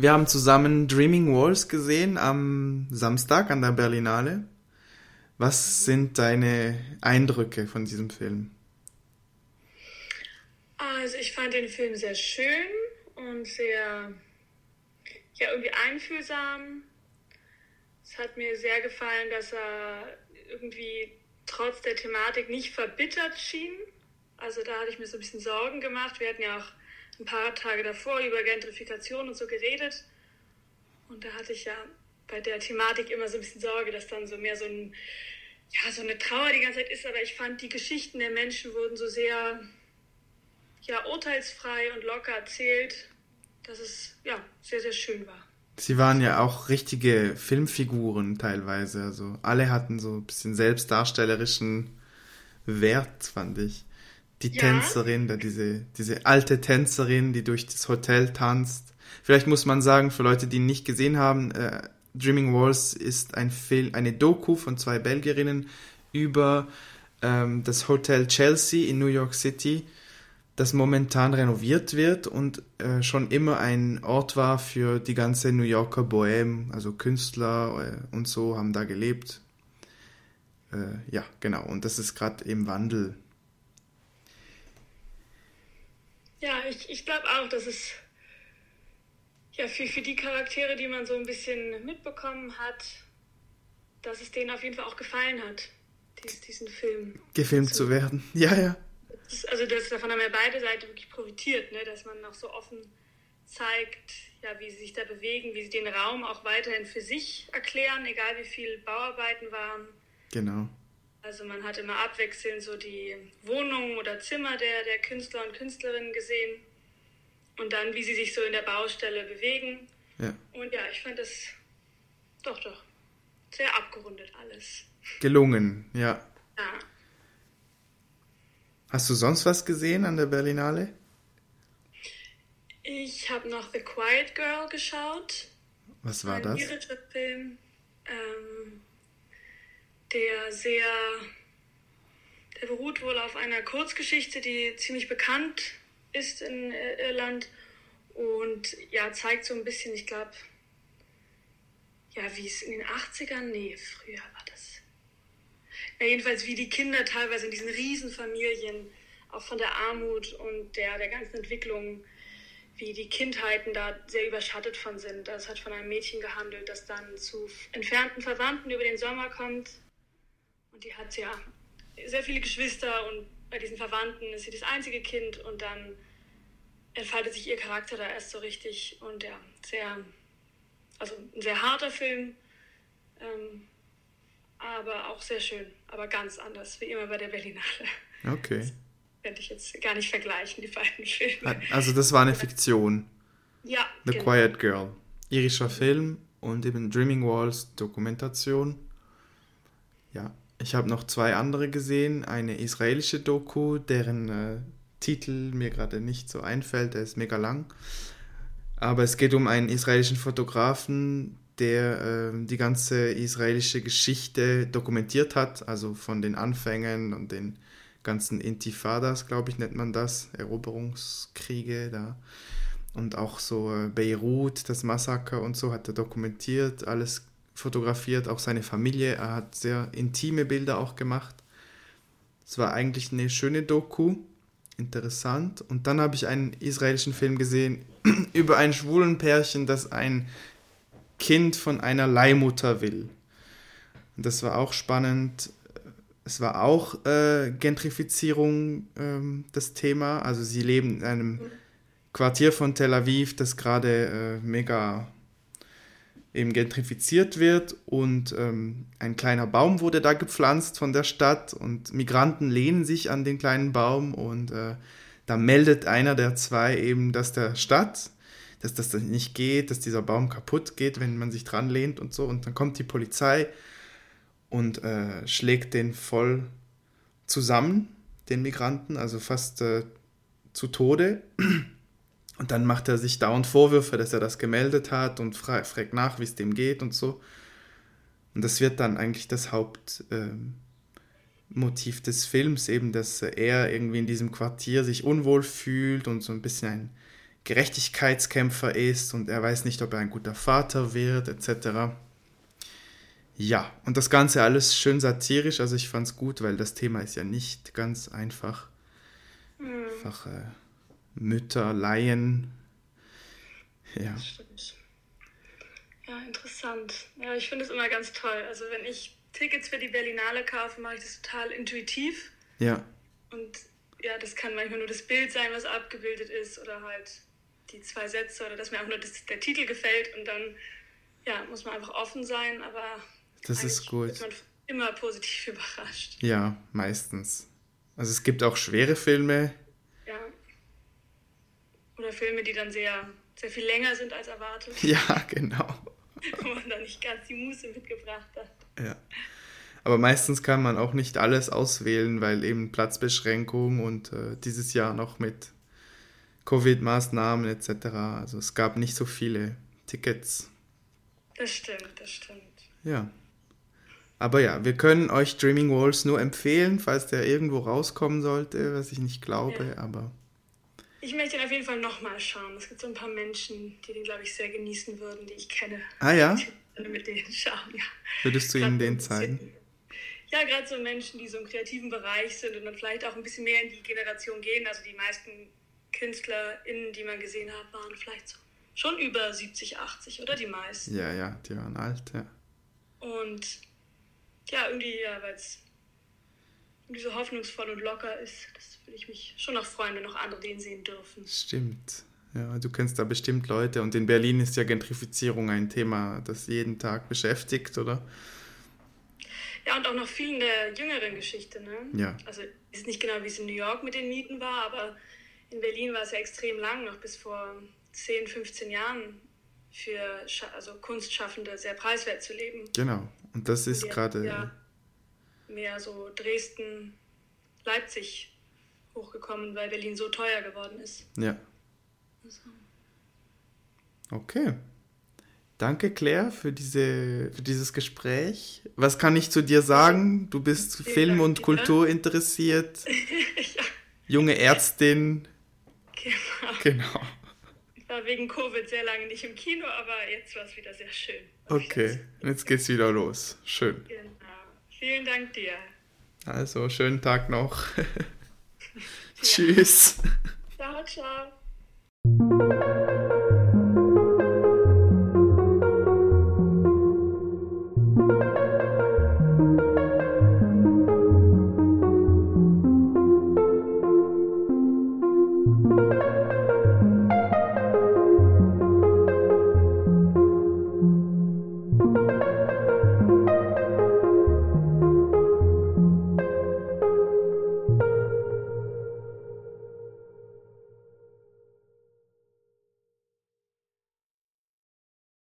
Wir haben zusammen Dreaming Walls gesehen am Samstag an der Berlinale. Was sind deine Eindrücke von diesem Film? Also ich fand den Film sehr schön und sehr ja irgendwie einfühlsam. Es hat mir sehr gefallen, dass er irgendwie trotz der Thematik nicht verbittert schien. Also da hatte ich mir so ein bisschen Sorgen gemacht. Wir hatten ja auch ein paar Tage davor über Gentrifikation und so geredet. Und da hatte ich ja bei der Thematik immer so ein bisschen Sorge, dass dann so mehr so, ein, ja, so eine Trauer die ganze Zeit ist. Aber ich fand, die Geschichten der Menschen wurden so sehr ja, urteilsfrei und locker erzählt, dass es ja, sehr, sehr schön war. Sie waren ja auch richtige Filmfiguren teilweise. Also alle hatten so ein bisschen selbstdarstellerischen Wert, fand ich. Die ja. Tänzerin, da diese, diese alte Tänzerin, die durch das Hotel tanzt. Vielleicht muss man sagen, für Leute, die ihn nicht gesehen haben, äh, Dreaming Walls ist ein Film, eine Doku von zwei Belgierinnen über ähm, das Hotel Chelsea in New York City das momentan renoviert wird und äh, schon immer ein Ort war für die ganze New Yorker Bohème, also Künstler äh, und so haben da gelebt. Äh, ja, genau, und das ist gerade im Wandel. Ja, ich, ich glaube auch, dass es ja, für, für die Charaktere, die man so ein bisschen mitbekommen hat, dass es denen auf jeden Fall auch gefallen hat, diesen Film. Gefilmt zu werden, ja, ja also das, davon haben ja beide Seiten wirklich profitiert, ne? dass man auch so offen zeigt, ja, wie sie sich da bewegen, wie sie den Raum auch weiterhin für sich erklären, egal wie viel Bauarbeiten waren. Genau. Also man hat immer abwechselnd so die Wohnungen oder Zimmer der, der Künstler und Künstlerinnen gesehen und dann, wie sie sich so in der Baustelle bewegen. Ja. Und ja, ich fand das doch, doch sehr abgerundet alles. Gelungen, ja. Ja. Hast du sonst was gesehen an der Berlinale? Ich habe noch The Quiet Girl geschaut. Was war ein das? Ein Film, ähm, der sehr, der beruht wohl auf einer Kurzgeschichte, die ziemlich bekannt ist in äh, Irland und ja, zeigt so ein bisschen, ich glaube, ja, wie es in den 80ern, nee, früher war das ja, jedenfalls wie die Kinder teilweise in diesen Riesenfamilien, auch von der Armut und der, der ganzen Entwicklung, wie die Kindheiten da sehr überschattet von sind. Das hat von einem Mädchen gehandelt, das dann zu entfernten Verwandten über den Sommer kommt. Und die hat ja sehr viele Geschwister und bei diesen Verwandten ist sie das einzige Kind und dann entfaltet sich ihr Charakter da erst so richtig und ja, sehr, also ein sehr harter Film. Ähm, aber auch sehr schön, aber ganz anders, wie immer bei der Berlinale. Okay. Das könnte ich jetzt gar nicht vergleichen, die beiden Filme. Also das war eine Fiktion. Ja. The genau. Quiet Girl. Irischer Film und eben Dreaming Walls Dokumentation. Ja, ich habe noch zwei andere gesehen. Eine israelische Doku, deren äh, Titel mir gerade nicht so einfällt, der ist mega lang. Aber es geht um einen israelischen Fotografen, der äh, die ganze israelische Geschichte dokumentiert hat, also von den Anfängen und den ganzen Intifadas, glaube ich, nennt man das, Eroberungskriege da. Und auch so äh, Beirut, das Massaker und so hat er dokumentiert, alles fotografiert, auch seine Familie. Er hat sehr intime Bilder auch gemacht. Es war eigentlich eine schöne Doku, interessant. Und dann habe ich einen israelischen Film gesehen über ein schwulen Pärchen, das ein Kind von einer Leihmutter will. Und das war auch spannend. Es war auch äh, Gentrifizierung ähm, das Thema. Also sie leben in einem Quartier von Tel Aviv, das gerade äh, mega eben gentrifiziert wird und ähm, ein kleiner Baum wurde da gepflanzt von der Stadt und Migranten lehnen sich an den kleinen Baum und äh, da meldet einer der zwei eben das der Stadt dass das nicht geht, dass dieser Baum kaputt geht, wenn man sich dran lehnt und so. Und dann kommt die Polizei und äh, schlägt den voll zusammen, den Migranten, also fast äh, zu Tode. Und dann macht er sich dauernd Vorwürfe, dass er das gemeldet hat und fra fragt nach, wie es dem geht und so. Und das wird dann eigentlich das Hauptmotiv ähm, des Films, eben, dass er irgendwie in diesem Quartier sich unwohl fühlt und so ein bisschen ein Gerechtigkeitskämpfer ist und er weiß nicht, ob er ein guter Vater wird, etc. Ja, und das Ganze alles schön satirisch, also ich fand es gut, weil das Thema ist ja nicht ganz einfach. Mhm. Einfach äh, Mütter, Laien. Ja. Stimmt. Ja, interessant. Ja, ich finde es immer ganz toll. Also wenn ich Tickets für die Berlinale kaufe, mache ich das total intuitiv. Ja. Und ja, das kann manchmal nur das Bild sein, was abgebildet ist, oder halt die zwei Sätze, oder dass mir auch nur das, der Titel gefällt und dann ja, muss man einfach offen sein, aber das ist gut. Ist man immer positiv überrascht. Ja, meistens. Also es gibt auch schwere Filme. Oder Filme, die dann sehr, sehr viel länger sind als erwartet. Ja, genau. Wo man dann nicht ganz die Muße mitgebracht hat. Ja. Aber meistens kann man auch nicht alles auswählen, weil eben Platzbeschränkung und äh, dieses Jahr noch mit Covid-Maßnahmen etc. Also es gab nicht so viele Tickets. Das stimmt, das stimmt. Ja. Aber ja, wir können euch Dreaming Walls nur empfehlen, falls der irgendwo rauskommen sollte, was ich nicht glaube, ja. aber. Ich möchte ihn auf jeden Fall nochmal schauen. Es gibt so ein paar Menschen, die den, glaube ich, sehr genießen würden, die ich kenne. Ah ja? Mit denen schauen, ja. Würdest du ihnen den zeigen? Ja, gerade so Menschen, die so im kreativen Bereich sind und dann vielleicht auch ein bisschen mehr in die Generation gehen. Also die meisten KünstlerInnen, die man gesehen hat, waren vielleicht so schon über 70, 80 oder die meisten. Ja, ja, die waren alt, ja. Und ja, irgendwie, ja, weil es irgendwie so hoffnungsvoll und locker ist, das würde ich mich schon noch freuen, wenn noch andere den sehen dürfen. Stimmt. Ja, du kennst da bestimmt Leute und in Berlin ist ja Gentrifizierung ein Thema, das jeden Tag beschäftigt, oder? Ja, und auch noch viel in der jüngeren Geschichte, ne? Ja. Also ist nicht genau, wie es in New York mit den Mieten war, aber in Berlin war es ja extrem lang, noch bis vor 10, 15 Jahren für also Kunstschaffende sehr preiswert zu leben. Genau. Und das ist gerade. Ja, mehr so Dresden, Leipzig hochgekommen, weil Berlin so teuer geworden ist. Ja. Also. Okay. Danke, Claire, für, diese, für dieses Gespräch. Was kann ich zu dir sagen? Du bist Vielen Film Dank, und Kultur ja. interessiert. ja. Junge Ärztin. Genau. Genau war wegen Covid sehr lange nicht im Kino, aber jetzt war es wieder sehr schön. Okay, jetzt geht's wieder los. Schön. Genau. Vielen Dank dir. Also, schönen Tag noch. Tschüss. Ciao, ciao.